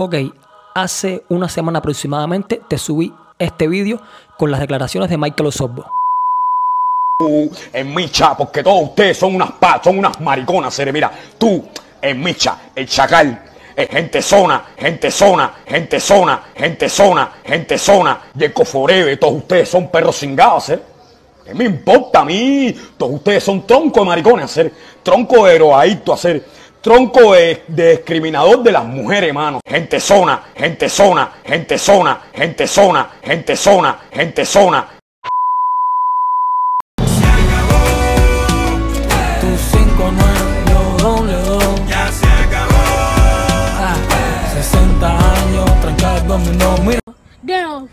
Ok, hace una semana aproximadamente te subí este vídeo con las declaraciones de Michael Osorbo. en Micha, porque todos ustedes son unas pa, son unas mariconas, Cere. Mira, tú, en Micha, el chacal, es gente zona, gente zona, gente zona, gente zona, gente zona, y el coforebe, todos ustedes son perros cingados, ¿eh? ¿Qué me importa a mí? Todos ustedes son tronco de maricones, hacer tronco de heroadicto, hacer tronco de, de discriminador de las mujeres, hermano. Gente zona, gente zona, gente zona, gente zona, gente zona, gente zona. Tu 59 lo doble do. Ya se acabó. Ah, 60 años, tranca el dominó. Mira, Damn.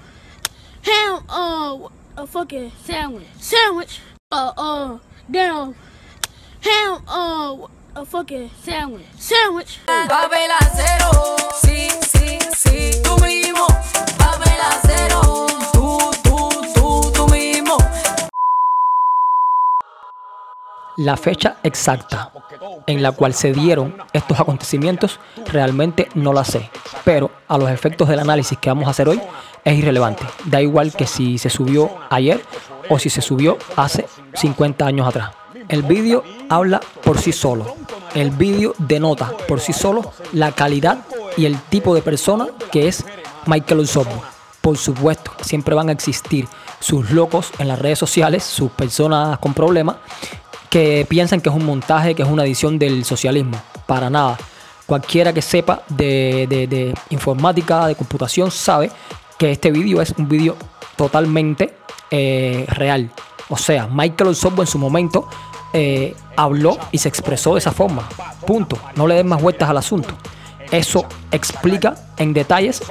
Ham, uh, a fucking sandwich. Sandwich. Uh, uh, damn. Ham, uh, a fucking sandwich. Sandwich. Papel acero, sí, sí, sí, tú mismo. Papel acero, tú, tú, tú, tú mismo. La fecha exacta en la cual se dieron estos acontecimientos realmente no la sé, pero a los efectos del análisis que vamos a hacer hoy es irrelevante. Da igual que si se subió ayer o si se subió hace 50 años atrás. El vídeo habla por sí solo. El vídeo denota por sí solo la calidad y el tipo de persona que es Michael Osorbo. Por supuesto, siempre van a existir sus locos en las redes sociales, sus personas con problemas, que piensan que es un montaje, que es una edición del socialismo. Para nada. Cualquiera que sepa de, informática, de computación, sabe que este vídeo es un vídeo totalmente eh, real. O sea, Michael Osorbo en su momento eh, habló y se expresó de esa forma. Punto. No le den más vueltas al asunto. Eso explica en detalles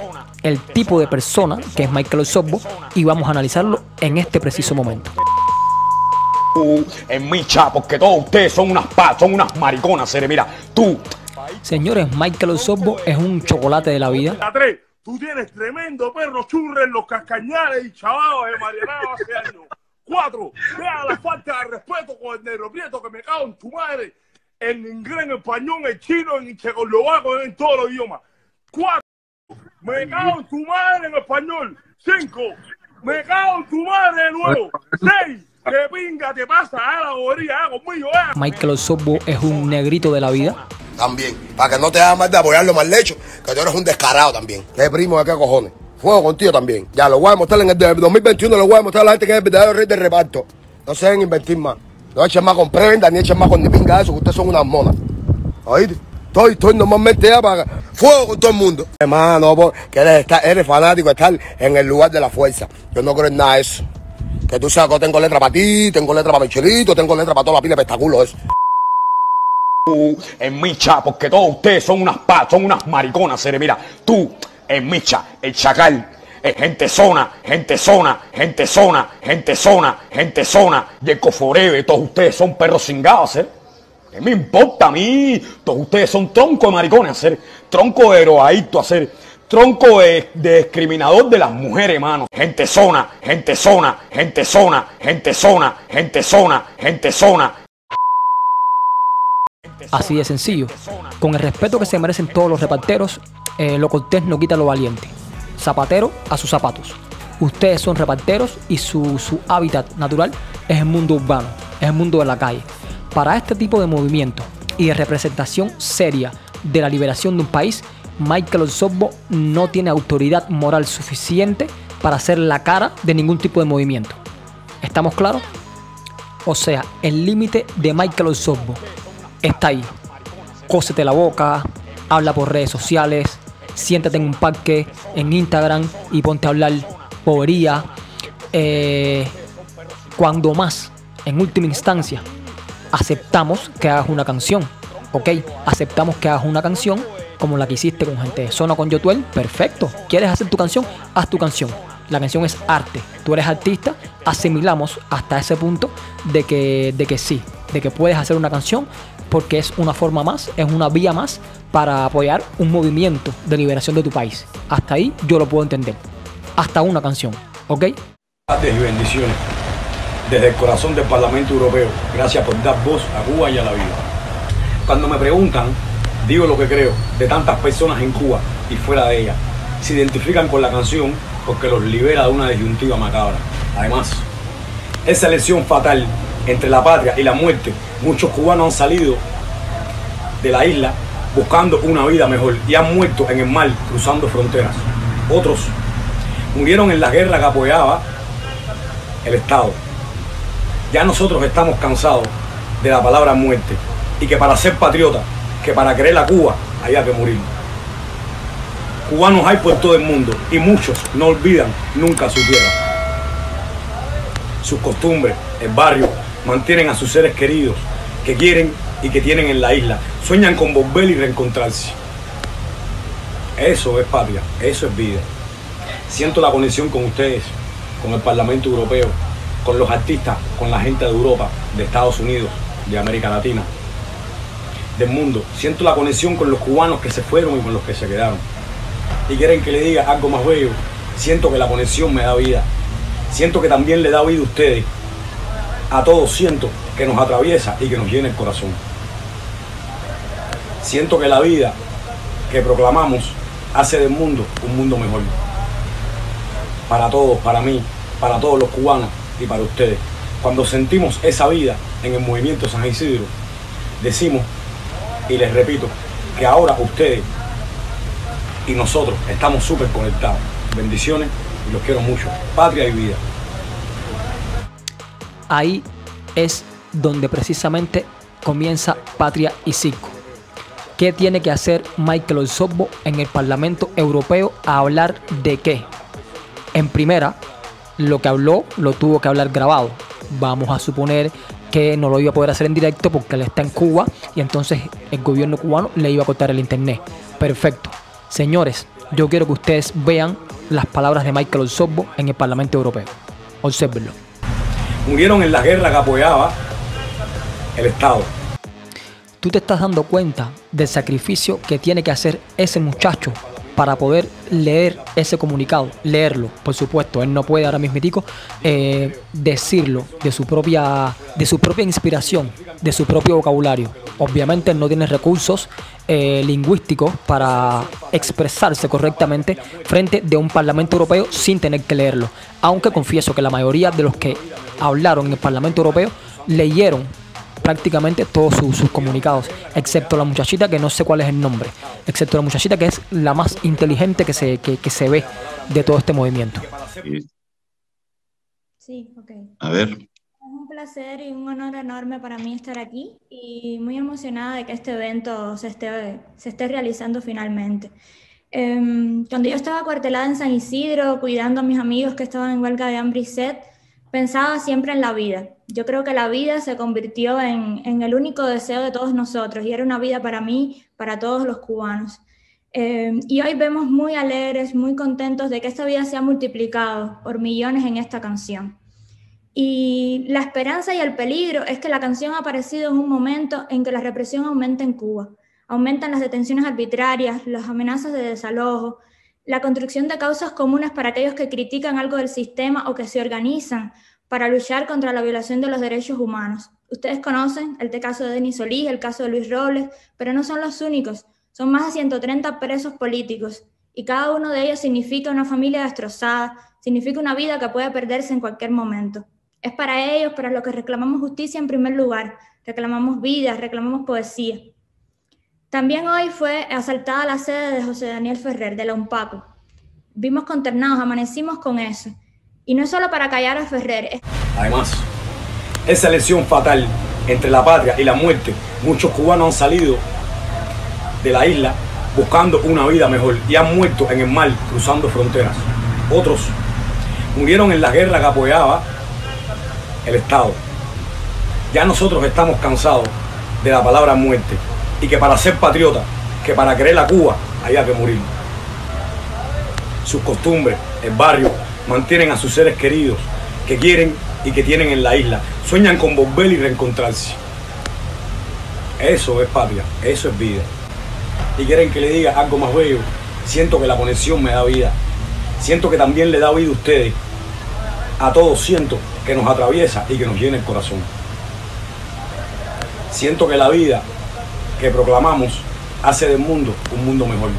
el tipo de persona que es Michael Osorbo y vamos a analizarlo en este preciso momento. en Micha, porque todos ustedes son unas pa, son unas mariconas, Cere. Mira, tú, Señores, Michael Osorbo es un chocolate de la vida. Tú tienes tremendo perro churre en los cascañales y chavados de Marianao hace años. Cuatro, vea la falta de respeto con el negro prieto que me cago en tu madre. En inglés, en español, en chino, en checoslovaco, en todos los idiomas. Cuatro, me cago en tu madre en español. Cinco, me cago en tu madre de nuevo. Seis, que pinga te pasa, a la bobería, ah, conmigo, eh. Michael Osorbo es un negrito de la vida. También. Para que no te hagas mal de apoyarlo mal hecho, que tú eres un descarado también. ¿Qué primo de qué cojones? Fuego contigo también. Ya lo voy a demostrar en el de 2021, lo voy a demostrar a la gente que es el verdadero rey del reparto. No se deben invertir más. No echen más con prenda, ni echen más con ni pinga de eso, que ustedes son unas monas. ¿Oíste? Estoy, estoy normalmente ya para fuego con todo el mundo. Hermano, que eres, estar- eres fanático de estar en el lugar de la fuerza. Yo no creo en nada de eso. Que tú sabes que tengo letra para ti, tengo letra para Michelito, tengo letra para toda la pila de espectáculos eso. en Micha, porque todos ustedes son unas pa, son unas mariconas. Mira, tú, en Micha, el chacal, gente zona, gente zona, gente zona, gente zona, gente zona, y el coforebe, todos ustedes son perros cingados, ¿eh? ¿Qué me importa a mí? Todos ustedes son tronco de maricones, hacer tronco de heroadicto, hacer tronco de, de discriminador de las mujeres, hermano. Gente zona, gente zona, gente zona, gente zona, gente zona, gente zona. Así de sencillo. Con el respeto que se merecen todos los reparteros, eh, lo cortés no quita lo valiente. Zapatero a sus zapatos. Ustedes son reparteros y su, su hábitat natural es el mundo urbano, es el mundo de la calle. Para este tipo de movimiento y de representación seria de la liberación de un país, Michael Osorbo no tiene autoridad moral suficiente para ser la cara de ningún tipo de movimiento. ¿Estamos claros? O sea, el límite de Michael Osorbo está ahí. Cósete la boca, habla por redes sociales, siéntate en un parque, en Instagram y ponte a hablar bobería. Eh, cuando más, en última instancia, aceptamos que hagas una canción. Ok, aceptamos que hagas una canción como la que hiciste con gente de zona con Yotuel. Perfecto. ¿Quieres hacer tu canción? Haz tu canción. La canción es arte. Tú eres artista. Asimilamos hasta ese punto de que, de que sí, de que puedes hacer una canción porque es una forma más, es una vía más para apoyar un movimiento de liberación de tu país. Hasta ahí yo lo puedo entender. Hasta una canción. ¿Ok? Y bendiciones. Desde el corazón del Parlamento Europeo, gracias por dar voz a Cuba y a la vida. Cuando me preguntan, digo lo que creo de tantas personas en Cuba y fuera de ella. Se identifican con la canción porque los libera de una disyuntiva macabra. Además, esa elección fatal entre la patria y la muerte, muchos cubanos han salido de la isla buscando una vida mejor y han muerto en el mar cruzando fronteras. Otros murieron en la guerra que apoyaba el Estado. Ya nosotros estamos cansados de la palabra muerte y que para ser patriota, que para querer la Cuba, haya que morir. Cubanos hay por todo el mundo y muchos no olvidan nunca su tierra. Sus costumbres, el barrio, mantienen a sus seres queridos que quieren y que tienen en la isla. Sueñan con volver y reencontrarse. Eso es patria, eso es vida. Siento la conexión con ustedes, con el Parlamento Europeo, con los artistas, con la gente de Europa, de Estados Unidos, de América Latina, del mundo. Siento la conexión con los cubanos que se fueron y con los que se quedaron. Y quieren que le diga algo más bello. Siento que la conexión me da vida. Siento que también le da vida a ustedes. A todos siento que nos atraviesa y que nos llena el corazón. Siento que la vida que proclamamos hace del mundo un mundo mejor. Para todos, para mí, para todos los cubanos y para ustedes. Cuando sentimos esa vida en el movimiento San Isidro, decimos, y les repito, que ahora ustedes y nosotros estamos súper conectados. Bendiciones y los quiero mucho. Patria y vida. Ahí es donde precisamente comienza Patria y Circo. ¿Qué tiene que hacer Michael Osorbo en el Parlamento Europeo a hablar de qué? En primera, lo que habló lo tuvo que hablar grabado. Vamos a suponer que no lo iba a poder hacer en directo porque él está en Cuba y entonces el gobierno cubano le iba a cortar el internet. Perfecto. Señores, yo quiero que ustedes vean las palabras de Michael Osorbo en el Parlamento Europeo. Obsérvenlo. Murieron en la guerra que apoyaba el Estado. Tú te estás dando cuenta del sacrificio que tiene que hacer ese muchacho para poder leer ese comunicado, leerlo, por supuesto, él no puede ahora mismo eh, decirlo de su propia de su propia inspiración, de su propio vocabulario. Obviamente él no tiene recursos eh, lingüísticos para expresarse correctamente frente de un Parlamento Europeo sin tener que leerlo. Aunque confieso que la mayoría de los que hablaron en el Parlamento Europeo leyeron prácticamente todos sus, sus comunicados, excepto la muchachita que no sé cuál es el nombre, excepto la muchachita que es la más inteligente que se, que, que se ve de todo este movimiento. Sí, ok. A ver, Es un placer y un honor enorme para mí estar aquí y muy emocionada de que este evento se esté, se esté realizando finalmente. Em, cuando yo estaba cuartelada en San Isidro, cuidando a mis amigos que estaban en huelga de hambre y sed, pensaba siempre en la vida. Yo creo que la vida se convirtió en, el único deseo de todos nosotros y era una vida para mí, para todos los cubanos. Eh, y hoy vemos muy alegres, muy contentos de que esta vida se ha multiplicado por millones en esta canción. Y la esperanza y el peligro es que la canción ha aparecido en un momento en que la represión aumenta en Cuba. Aumentan las detenciones arbitrarias, las amenazas de desalojo, la construcción de causas comunes para aquellos que critican algo del sistema o que se organizan para luchar contra la violación de los derechos humanos. Ustedes conocen el caso de Denis Solís, el caso de Luis Robles, pero no son los únicos. Son más de 130 presos políticos y cada uno de ellos significa una familia destrozada, significa una vida que puede perderse en cualquier momento. Es para ellos, para los que reclamamos justicia en primer lugar, reclamamos vida, reclamamos poesía. También hoy fue asaltada la sede de José Daniel Ferrer, de la UNPACO. Vimos conternados, amanecimos con eso. Y no es solo para callar a Ferrer, Además, esa elección fatal entre la patria y la muerte, muchos cubanos han salido de la isla buscando una vida mejor y han muerto en el mar cruzando fronteras. Otros murieron en la guerra que apoyaba el Estado. Ya nosotros estamos cansados de la palabra muerte y que para ser patriota, que para querer la Cuba, haya que morir. Sus costumbres, el barrio, mantienen a sus seres queridos que quieren y que tienen en la isla. Sueñan con volver y reencontrarse. Eso es patria, eso es vida. Y quieren que le diga algo más bello. Siento que la conexión me da vida. Siento que también le da vida a ustedes. A todos siento que nos atraviesa y que nos llena el corazón. Siento que la vida que proclamamos hace del mundo un mundo mejor.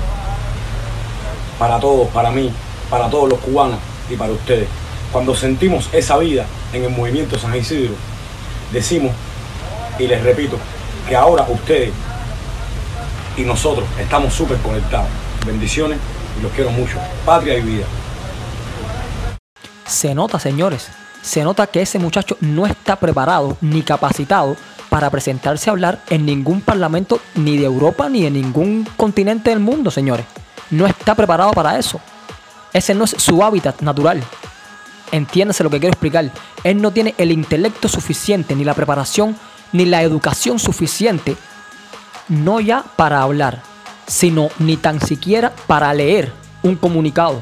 para todos, para mí, para todos los cubanos y para ustedes. Cuando sentimos esa vida en el movimiento San Isidro, decimos, y les repito, que ahora ustedes y nosotros estamos súper conectados. Bendiciones y los quiero mucho. Patria y vida. Se nota, señores, se nota que ese muchacho no está preparado ni capacitado para presentarse a hablar en ningún parlamento ni de Europa ni de ningún continente del mundo, señores. No está preparado para eso. Ese no es su hábitat natural. Entiéndase lo que quiero explicar. Él no tiene el intelecto suficiente, ni la preparación, ni la educación suficiente, no ya para hablar, sino ni tan siquiera para leer un comunicado.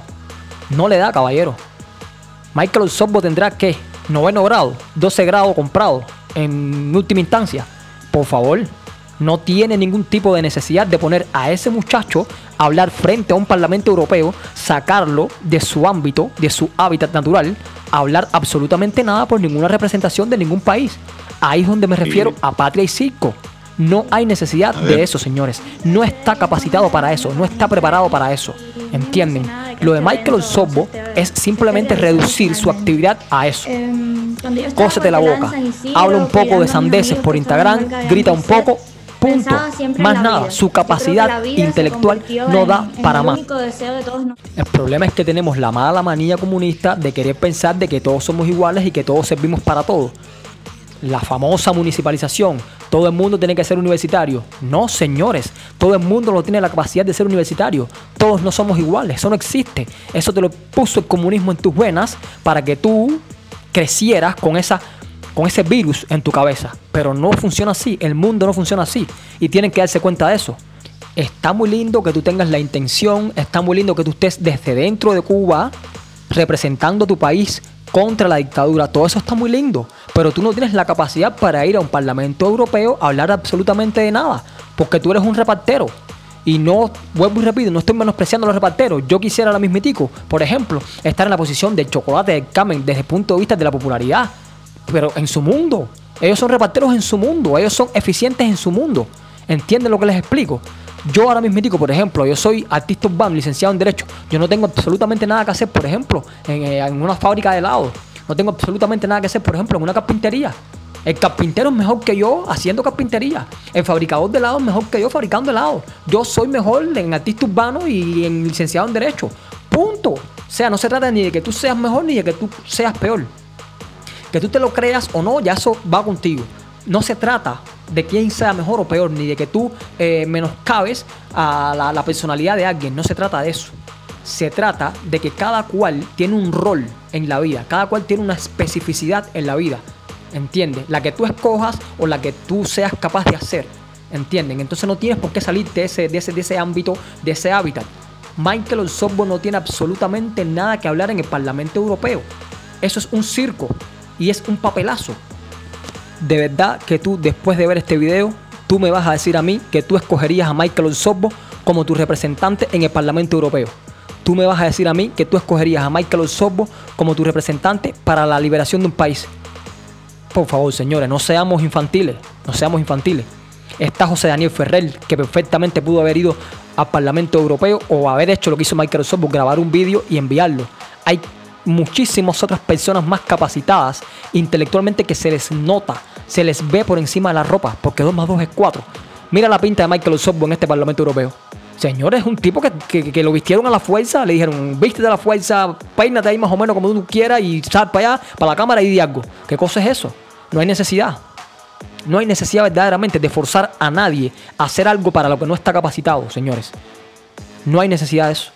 No le da, caballero. Michael Osorbo tendrá que noveno grado, 12 grado comprado en última instancia. Por favor, no tiene ningún tipo de necesidad de poner a ese muchacho a hablar frente a un parlamento europeo, sacarlo de su ámbito, de su hábitat natural, a hablar absolutamente nada por ninguna representación de ningún país. Ahí es donde me refiero a patria y circo. No hay necesidad de eso, señores. No está capacitado para eso, no está preparado para eso. ¿Entienden? Lo de Michael Osorbo es simplemente reducir su actividad a eso. Em, Cósete la boca, habla un poco de sandeces por Instagram, grita un poco, punto. Más nada, vida. su capacidad intelectual no da en para más. de todos. El problema es que tenemos la mala manía comunista de querer pensar de que todos somos iguales y que todos servimos para todo. La famosa municipalización, todo el mundo tiene que ser universitario. No, señores, todo el mundo no tiene la capacidad de ser universitario. Todos no somos iguales, eso no existe. Eso te lo puso el comunismo en tus venas para que tú crecieras con esa con ese virus en tu cabeza. Pero no funciona así, el mundo no funciona así y tienen que darse cuenta de eso. Está muy lindo que tú tengas la intención, está muy lindo que tú estés desde dentro de Cuba representando a tu país contra la dictadura. Todo eso está muy lindo, pero tú no tienes la capacidad para ir a un parlamento europeo a hablar absolutamente de nada, porque tú eres un repartero. Y no, vuelvo y repito, no estoy menospreciando a los reparteros. Yo quisiera la mismitico, por ejemplo, estar en la posición del chocolate del Carmen desde el punto de vista de la popularidad. Pero en su mundo. Ellos son reparteros en su mundo. Ellos son eficientes en su mundo. ¿Entienden lo que les explico? Yo ahora mismitico, por ejemplo, yo soy artista urbano, licenciado en Derecho. Yo no tengo absolutamente nada que hacer, por ejemplo, en, eh, en una fábrica de helado. No tengo absolutamente nada que hacer, por ejemplo, en una carpintería. El carpintero es mejor que yo haciendo carpintería. El fabricador de helados es mejor que yo fabricando helados. Yo soy mejor en artista urbano y en licenciado en Derecho. Punto. O sea, no se trata ni de que tú seas mejor ni de que tú seas peor. Que tú te lo creas o no, ya eso va contigo. No se trata de quién sea mejor o peor, ni de que tú eh, menoscabes a la, personalidad de alguien. No se trata de eso. Se trata de que cada cual tiene un rol en la vida, cada cual tiene una especificidad en la vida. ¿Entiendes? La que tú escojas o la que tú seas capaz de hacer. ¿Entienden? Entonces no tienes por qué salir de ese, de ese, de ese ámbito, de ese hábitat. Michael Osorbo no tiene absolutamente nada que hablar en el Parlamento Europeo. Eso es un circo y es un papelazo. De verdad que tú, después de ver este video, tú me vas a decir a mí que tú escogerías a Michael Osorbo como tu representante en el Parlamento Europeo. Tú me vas a decir a mí que tú escogerías a Michael Osorbo como tu representante para la liberación de un país. Por favor, señores, no seamos infantiles, no seamos infantiles. Está José Daniel Ferrer, que perfectamente pudo haber ido al Parlamento Europeo o haber hecho lo que hizo Michael Osorbo, grabar un vídeo y enviarlo. Hay muchísimas otras personas más capacitadas intelectualmente que se les nota, se les ve por encima de la ropa, porque 2 más 2 es 4. Mira la pinta de Michael Osorbo en este Parlamento Europeo. Señores, es un tipo que, que- lo vistieron a la fuerza, le dijeron, vístete a la fuerza, peínate ahí más o menos como tú quieras y sal para allá, para la cámara y di algo. ¿Qué cosa es eso? No hay necesidad. No hay necesidad verdaderamente de forzar a nadie a hacer algo para lo que no está capacitado, señores. No hay necesidad de eso.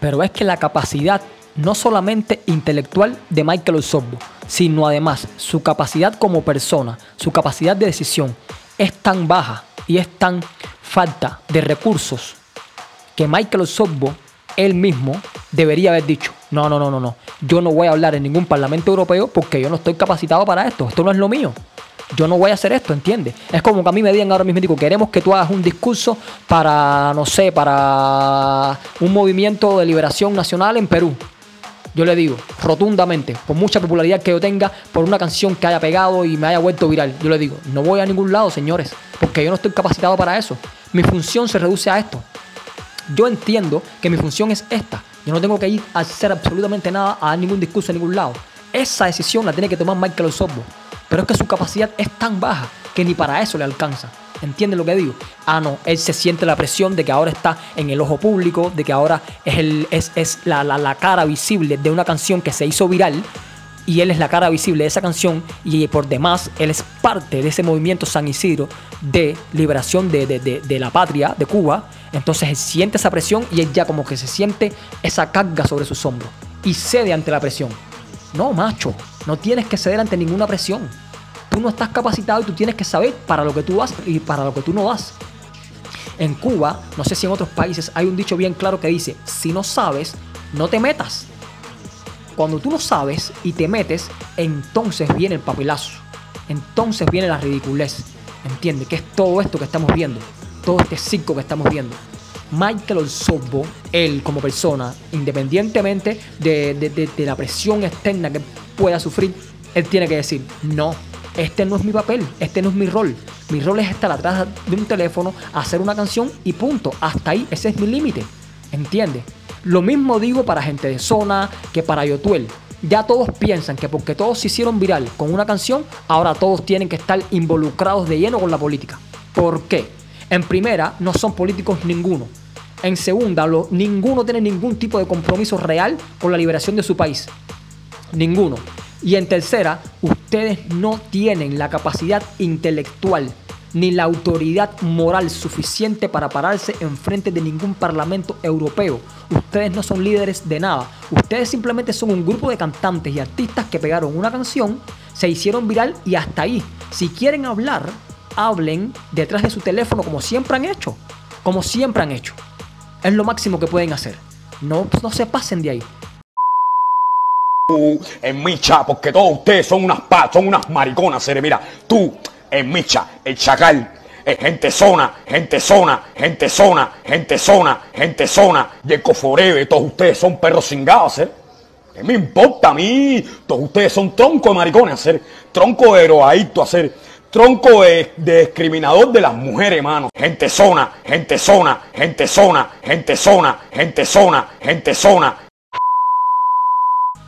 Pero es que la capacidad, no solamente intelectual de Michael Osorbo, sino además su capacidad como persona, su capacidad de decisión, es tan baja y es tan falta de recursos que Michael Osorbo, él mismo, debería haber dicho, no, no, no, no, no, yo no voy a hablar en ningún parlamento europeo porque yo no estoy capacitado para esto, esto no es lo mío. Yo no voy a hacer esto, ¿entiendes? Es como que a mí me digan ahora mismo, digo, queremos que tú hagas un discurso para, no sé, para un movimiento de liberación nacional en Perú. Yo le digo, rotundamente, por mucha popularidad que yo tenga, por una canción que haya pegado y me haya vuelto viral, yo le digo, no voy a ningún lado, señores, porque yo no estoy capacitado para eso. Mi función se reduce a esto. Yo entiendo que mi función es esta. Yo no tengo que ir a hacer absolutamente nada, a dar ningún discurso a ningún lado. Esa decisión la tiene que tomar Michael Osorbo. Pero es que su capacidad es tan baja que ni para eso le alcanza. ¿Entiendes lo que digo? Ah, no, él se siente la presión de que ahora está en el ojo público, de que ahora es, el, es, es la, la- la cara visible de una canción que se hizo viral y él es la cara visible de esa canción y por demás él es parte de ese movimiento San Isidro de liberación de, de- de- de la patria de Cuba. Entonces él siente esa presión y él ya como que se siente esa carga sobre sus hombros y cede ante la presión. No, macho, no tienes que ceder ante ninguna presión. Tú no estás capacitado y tú tienes que saber para lo que tú vas y para lo que tú no vas. En Cuba, no sé si en otros países, hay un dicho bien claro que dice, si no sabes, no te metas. Cuando tú no sabes y te metes, entonces viene el papelazo. Entonces viene la ridiculez. ¿Entiendes? Que es todo esto que estamos viendo. Todo este circo que estamos viendo. Michael Osorbo, él como persona, independientemente de, de- de- de la presión externa que pueda sufrir, él tiene que decir, no, este no es mi papel, este no es mi rol. Mi rol es estar atrás de un teléfono, hacer una canción y punto. Hasta ahí, ese es mi límite. ¿Entiendes? Lo mismo digo para gente de zona que para Yotuel. Ya todos piensan que porque todos se hicieron viral con una canción, ahora todos tienen que estar involucrados de lleno con la política. ¿Por qué? En primera, no son políticos ninguno. En segunda, lo- ninguno tiene ningún tipo de compromiso real con la liberación de su país. Ninguno. Y en tercera, ustedes no tienen la capacidad intelectual ni la autoridad moral suficiente para pararse enfrente de ningún parlamento europeo. Ustedes no son líderes de nada. Ustedes simplemente son un grupo de cantantes y artistas que pegaron una canción, se hicieron viral y hasta ahí. Si quieren hablar, hablen detrás de su teléfono como siempre han hecho. Como siempre han hecho. Es lo máximo que pueden hacer. No, no se pasen de ahí. En Micha, porque todos ustedes son unas pa, son unas mariconas, Cere. Mira, tú, en Micha, el chacal, es gente zona, gente zona, gente zona, gente zona, gente zona, y el todos ustedes son perros cingados, Cere. ¿Qué me importa a mí? Todos ustedes son tronco de maricones, hacer tronco de heroadicto, hacer tronco de, de discriminador de las mujeres, hermano. Gente zona, gente zona, gente zona, gente zona, gente zona, gente zona,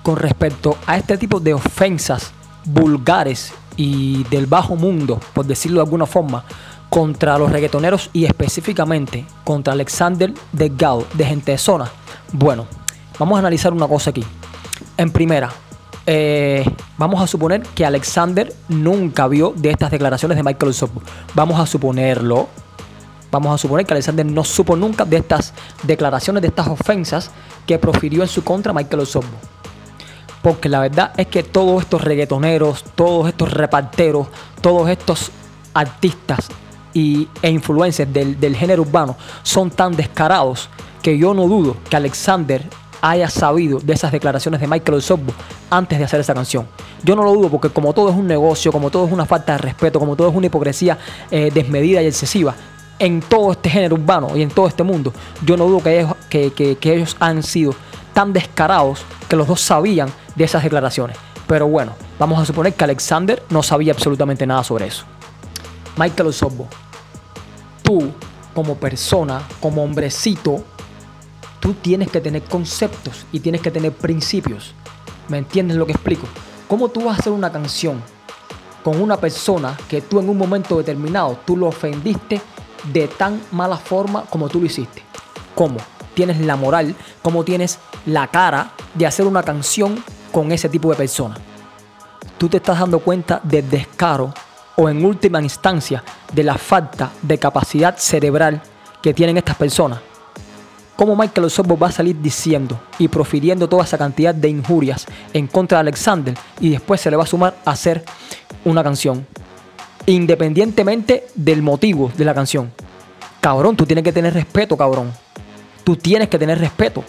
con respecto a este tipo de ofensas vulgares y del bajo mundo, por decirlo de alguna forma, contra los reggaetoneros y específicamente contra Alexander Delgado de Gente de Zona. Bueno, vamos a analizar una cosa aquí. En primera, eh, vamos a suponer que Alexander nunca vio de estas declaraciones de Michael. Vamos a suponerlo. Vamos a suponer que Alexander no supo nunca de estas declaraciones, de estas ofensas que profirió en su contra Michael Osorbo. Porque la verdad es que todos estos reggaetoneros, todos estos reparteros, todos estos artistas y, e influencers del, género urbano son tan descarados que yo no dudo que Alexander haya sabido de esas declaraciones de Michael Osorbo antes de hacer esa canción. Yo no lo dudo porque como todo es un negocio, como todo es una falta de respeto, como todo es una hipocresía eh, desmedida y excesiva, en todo este género urbano y en todo este mundo, yo no dudo que ellos, que ellos han sido tan descarados que los dos sabían de esas declaraciones. Pero bueno, vamos a suponer que Alexander no sabía absolutamente nada sobre eso. Michael Osorbo, tú como persona, como hombrecito, tú tienes que tener conceptos y tienes que tener principios. ¿Me entiendes lo que explico? ¿Cómo tú vas a hacer una canción con una persona que tú en un momento determinado tú lo ofendiste de tan mala forma como tú lo hiciste? ¿Cómo? Tienes la moral, cómo tienes la cara de hacer una canción con ese tipo de persona. Tú te estás dando cuenta del descaro o en última instancia de la falta de capacidad cerebral que tienen estas personas. ¿Cómo Michael Osorbo va a salir diciendo y profiriendo toda esa cantidad de injurias en contra de Alexander y después se le va a sumar a hacer una canción? Independientemente del motivo de la canción. Cabrón, tú tienes que tener respeto, cabrón. Tú tienes que tener respeto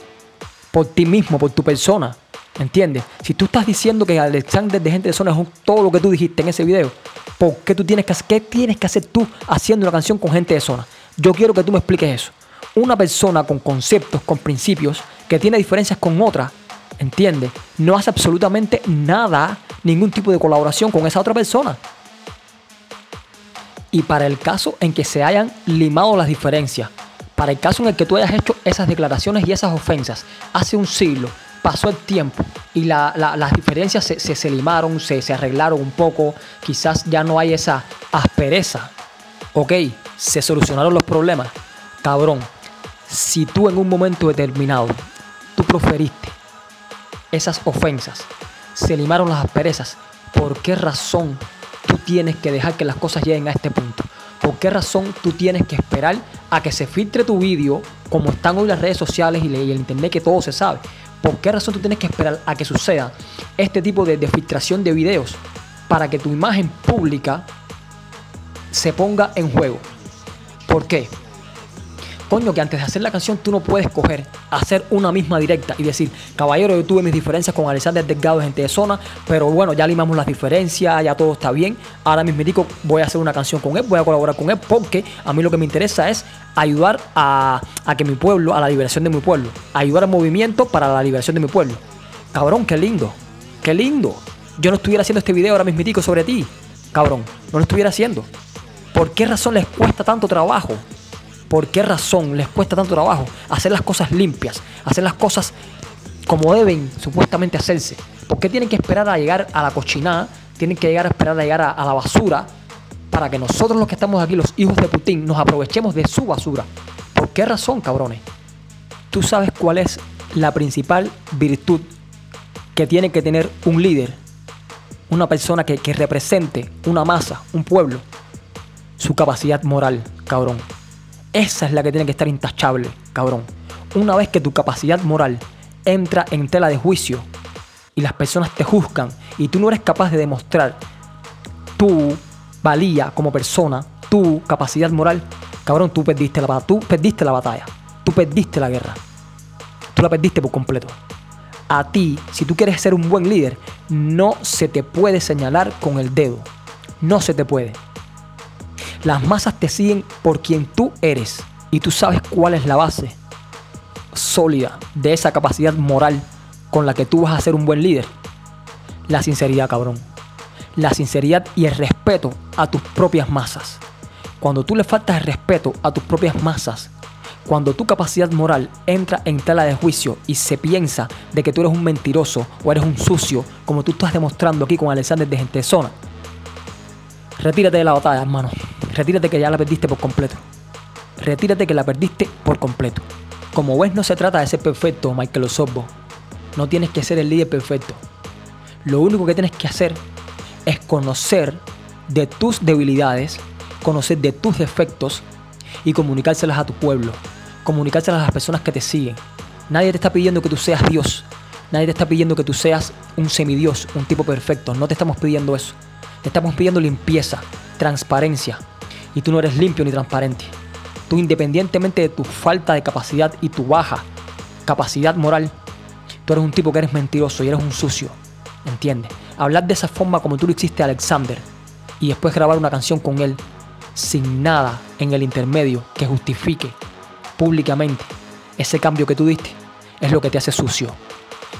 por ti mismo, por tu persona. ¿Entiendes? Si tú estás diciendo que Alexander de Gente de Zona es todo lo que tú dijiste en ese video, ¿por qué tú tienes que qué tienes que hacer tú haciendo una canción con Gente de Zona? Yo quiero que tú me expliques eso. Una persona con conceptos, con principios, que tiene diferencias con otra, ¿entiendes? No hace absolutamente nada, ningún tipo de colaboración con esa otra persona. Y para el caso en que se hayan limado las diferencias, Para el caso en el que tú hayas hecho esas declaraciones y esas ofensas hace un siglo, pasó el tiempo y la- la- las diferencias se, se, limaron, se, arreglaron un poco, quizás ya no hay esa aspereza. Ok, se solucionaron los problemas. Cabrón, si tú en un momento determinado, tú proferiste esas ofensas, se limaron las asperezas, ¿por qué razón tú tienes que dejar que las cosas lleguen a este punto? ¿Por qué razón tú tienes que esperar a que se filtre tu vídeo, como están hoy las redes sociales y, le- y el internet que todo se sabe? ¿Por qué razón tú tienes que esperar a que suceda este tipo de, de filtración de videos para que tu imagen pública se ponga en juego? ¿Por qué? Coño, que antes de hacer la canción tú no puedes coger, hacer una misma directa y decir, caballero, yo tuve mis diferencias con Alexander Delgado, gente de zona, pero bueno, ya limamos las diferencias, ya todo está bien. Ahora mismo voy a hacer una canción con él, voy a colaborar con él, porque a mí lo que me interesa es ayudar a, a que mi pueblo, a la liberación de mi pueblo, ayudar al movimiento para la liberación de mi pueblo. Cabrón, qué lindo, qué lindo. Yo no estuviera haciendo este video ahora mismo sobre ti, cabrón, no lo estuviera haciendo. ¿Por qué razón les cuesta tanto trabajo? ¿Por qué razón les cuesta tanto trabajo hacer las cosas limpias, hacer las cosas como deben supuestamente hacerse? ¿Por qué tienen que esperar a llegar a la cochinada? Tienen que llegar a esperar a llegar a, la basura para que nosotros los que estamos aquí, los hijos de Putin, nos aprovechemos de su basura. ¿Por qué razón, cabrones? Tú sabes cuál es la principal virtud que tiene que tener un líder, una persona que, que represente una masa, un pueblo, su capacidad moral, cabrón. Esa es la que tiene que estar intachable, cabrón. Una vez que tu capacidad moral entra en tela de juicio y las personas te juzgan y tú no eres capaz de demostrar tu valía como persona, tu capacidad moral, cabrón, tú perdiste la, tú perdiste la batalla. Tú perdiste la guerra. Tú la perdiste por completo. A ti, si tú quieres ser un buen líder, no se te puede señalar con el dedo. No se te puede. Las masas te siguen por quien tú eres y tú sabes cuál es la base sólida de esa capacidad moral con la que tú vas a ser un buen líder. La sinceridad, cabrón. La sinceridad y el respeto a tus propias masas. Cuando tú le faltas el respeto a tus propias masas, cuando tu capacidad moral entra en tela de juicio y se piensa de que tú eres un mentiroso o eres un sucio, como tú estás demostrando aquí con Alexander de Gentezona, retírate de la batalla, hermano. Retírate que ya la perdiste por completo. Retírate que la perdiste por completo. Como ves, no se trata de ser perfecto, Michael Osorbo. No tienes que ser el líder perfecto. Lo único que tienes que hacer es conocer de tus debilidades, conocer de tus defectos y comunicárselas a tu pueblo, comunicárselas a las personas que te siguen. Nadie te está pidiendo que tú seas Dios, nadie te está pidiendo que tú seas un semidios, un tipo perfecto, no te estamos pidiendo eso. Te estamos pidiendo limpieza, transparencia, y tú no eres limpio ni transparente. Tú independientemente de tu falta de capacidad y tu baja capacidad moral, tú eres un tipo que eres mentiroso y eres un sucio. ¿Entiendes? Hablar de esa forma como tú lo hiciste a Alexander y después grabar una canción con él sin nada en el intermedio que justifique públicamente ese cambio que tú diste es lo que te hace sucio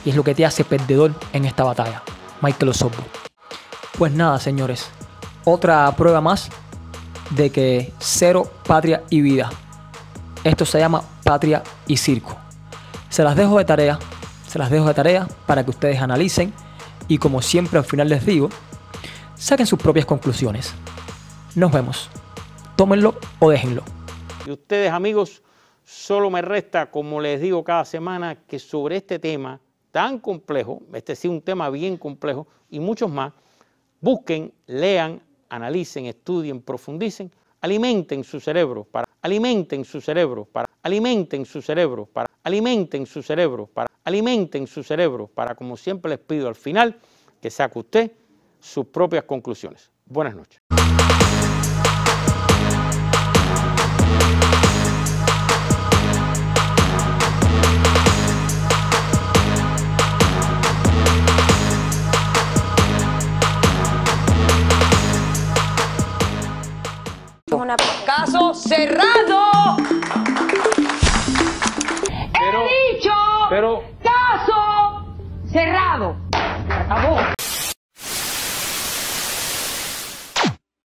y es lo que te hace perdedor en esta batalla. Michael Osorbo. Pues nada, señores. Otra prueba más de que cero patria y vida. Esto se llama patria y circo. Se las dejo de tarea, se las dejo de tarea para que ustedes analicen y como siempre al final les digo, saquen sus propias conclusiones. Nos vemos. Tómenlo o déjenlo. Y ustedes, amigos, solo me resta, como les digo cada semana, que sobre este tema tan complejo, este sí un tema bien complejo y muchos más, busquen, lean, analicen, estudien, profundicen, alimenten su cerebro para alimenten su cerebro para alimenten su cerebro para alimenten su cerebro para alimenten su cerebro para como siempre les pido al final que saque usted sus propias conclusiones. Buenas noches. cerrado. Pero, He dicho pero, caso cerrado. Acabó.